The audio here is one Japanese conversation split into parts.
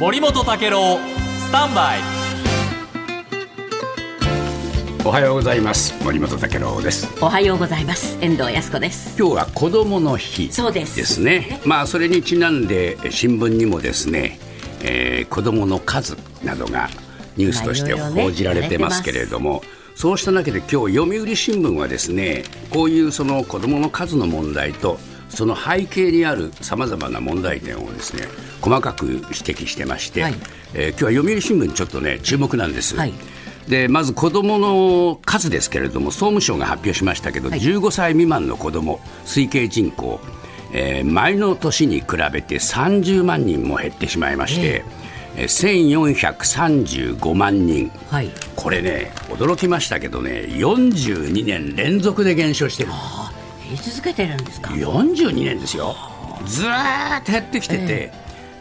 森本武郎スタンバイ。おはようございます。森本武郎です。おはようございます。遠藤康子です。今日は子どもの日そうです。ですね。まあそれにちなんで新聞にもですね、えー、子どもの数などがニュースとして報じられてますけれども、そうした中で今日読売新聞はですねこういうその子どもの数の問題とその背景にあるさまざまな問題点をですね細かく指摘してまして、はい、えー、今日は読売新聞にちょっとね注目なんです。はい。でまず子どもの数ですけれども総務省が発表しましたけど、はい、15歳未満の子ども推計人口、えー、前の年に比べて30万人も減ってしまいまして、えー、1435万人、はい、これね驚きましたけどね42年連続で減少してる減り続けてるんですか？42年ですよ。ずっと減ってきてて、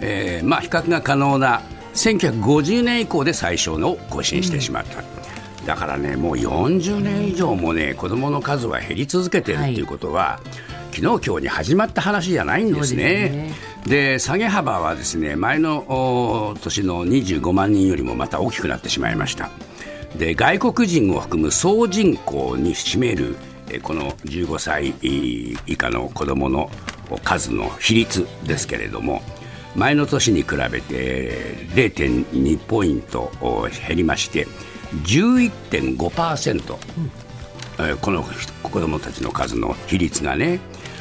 えー、えー、まあ、比較が可能な1950年以降で最小の更新してしまった、うん、だからねもう40年以上もね子どもの数は減り続けてるっていうことは、はい、昨日今日に始まった話じゃないんですね。で、ね、下げ幅はですね前の年の25万人よりもまた大きくなってしまいました。で外国人を含む総人口に占めるこの15歳以下の子どもの数の比率ですけれども、前の年に比べて0.2ポイント減りまして11.5%、うん、この子どもたちの数の比率がね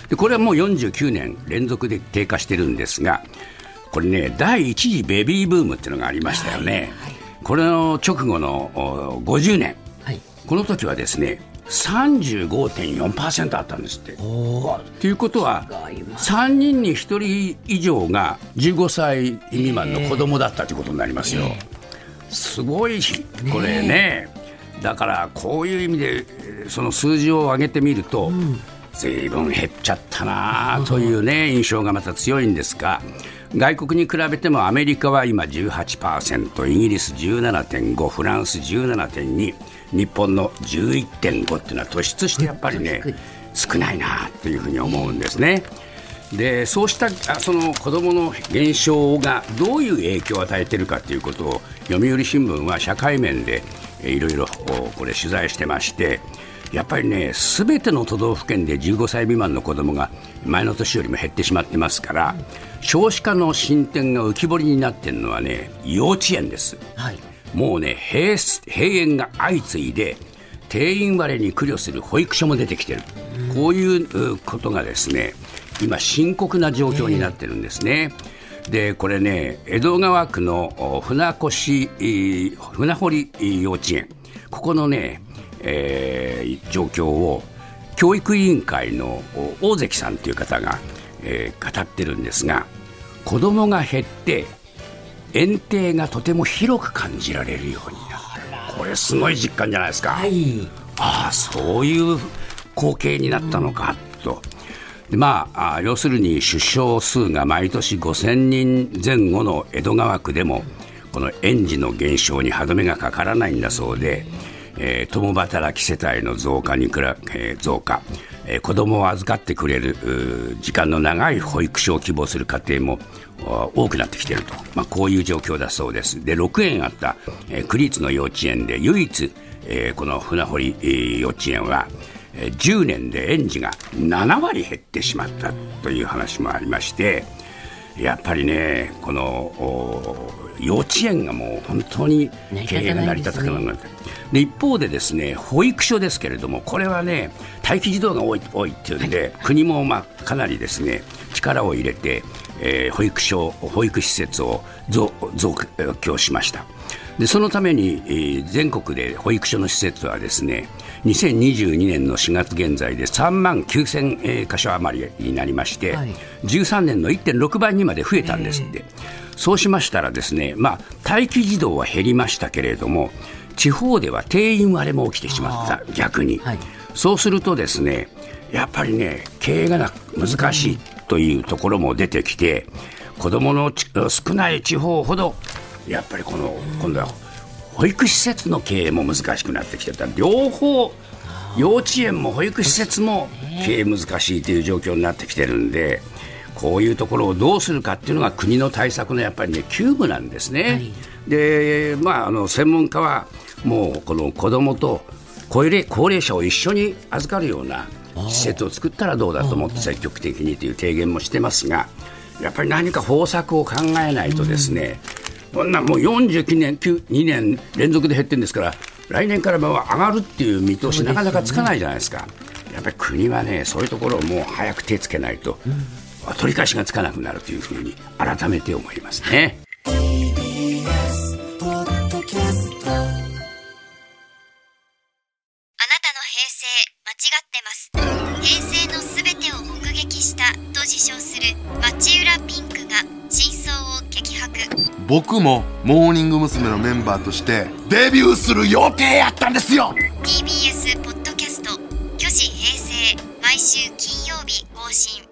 でこれはもう49年連続で低下してるんですがこれね第一次ベビーブームっていうのがありましたよね、はいはい、これの直後の50年、はい、この時はですね35.4%あったんですって。ということは3人に1人以上が15歳未満の子供だったということになりますよ。すごいこれねだからこういう意味でその数字を上げてみると、ずいぶん減っちゃったなというね印象がまた強いんですが。外国に比べてもアメリカは今18%イギリス17.5フランス17.2日本の11.5っていうのは突出してやっぱりね少ないなというふうに思うんですね。でそうしたその子どもの減少がどういう影響を与えているかということを読売新聞は社会面でいろいろこれ取材してましてやっぱりねすべての都道府県で15歳未満の子どもが前の年よりも減ってしまってますから少子化の進展が浮き彫りになっているのはね幼稚園です。はいもうね閉閉園が相次いで定員割れに苦慮する保育所も出てきてる、こういうことがですね今、深刻な状況になってるんですね。でこれね江戸川区の船越船堀幼稚園ここのね、えー、状況を教育委員会の大関さんという方が、えー、語ってるんですが子どもが減って園庭がとても広く感じられるようになった。これすごい実感じゃないですか、はい、ああそういう光景になったのか、と。でまあ、要するに出生数が毎年5000人前後の江戸川区でもこの園児の減少に歯止めがかからないんだそうで、えー、共働き世帯の増加にくら、えー、増加、えー、子供を預かってくれる時間の長い保育所を希望する家庭も多くなってきていると、まあ、こういう状況だそうです。で6園あった、え、区立の幼稚園で唯一、え、この船堀、幼稚園は、10年で園児が7割減ってしまったという話もありましてやっぱりねこの幼稚園がもう本当に経営が成り立たなくなって。で一方でですね保育所ですけれどもこれはね待機児童が多い多いっていうんで、はい、国もまあかなりですね力を入れてえー、保育所保育施設を増増強しました。でそのために、えー、全国で保育所の施設はですね2022年の4月現在で3万9000、えー、箇所余りになりまして、はい、13年の1.6倍にまで増えたんですって、そうしましたらですね、まあ、待機児童は減りましたけれども地方では定員割れも起きてしまった逆に、はい、そうするとですねやっぱりね経営が難しいというところも出てきて子どもの少ない地方ほどやっぱりこの今度は保育施設の経営も難しくなってきてた両方幼稚園も保育施設も経営難しいという状況になってきてるんでこういうところをどうするかっていうのが国の対策のやっぱりね、急務なんですね。はい、で、まあ、あの専門家はもうこの子どもと高齢高齢者を一緒に預かるような施設を作ったらどうだと思って積極的にという提言もしてますが、やっぱり何か方策を考えないとですね、こんなもう49年、2年連続で減ってるんですから、来年から上がるっていう見通し、なかなかつかないじゃないですか。やっぱり国はね、そういうところをもう早く手つけないと、取り返しがつかなくなるというふうに改めて思いますね。平成のすべてを目撃したと自称する町浦ピンクが真相を僕もモーニング娘。のメンバーとしてデビューする予定やったんですよ。TBS ポッドキャスト「虚子平成」毎週金曜日更新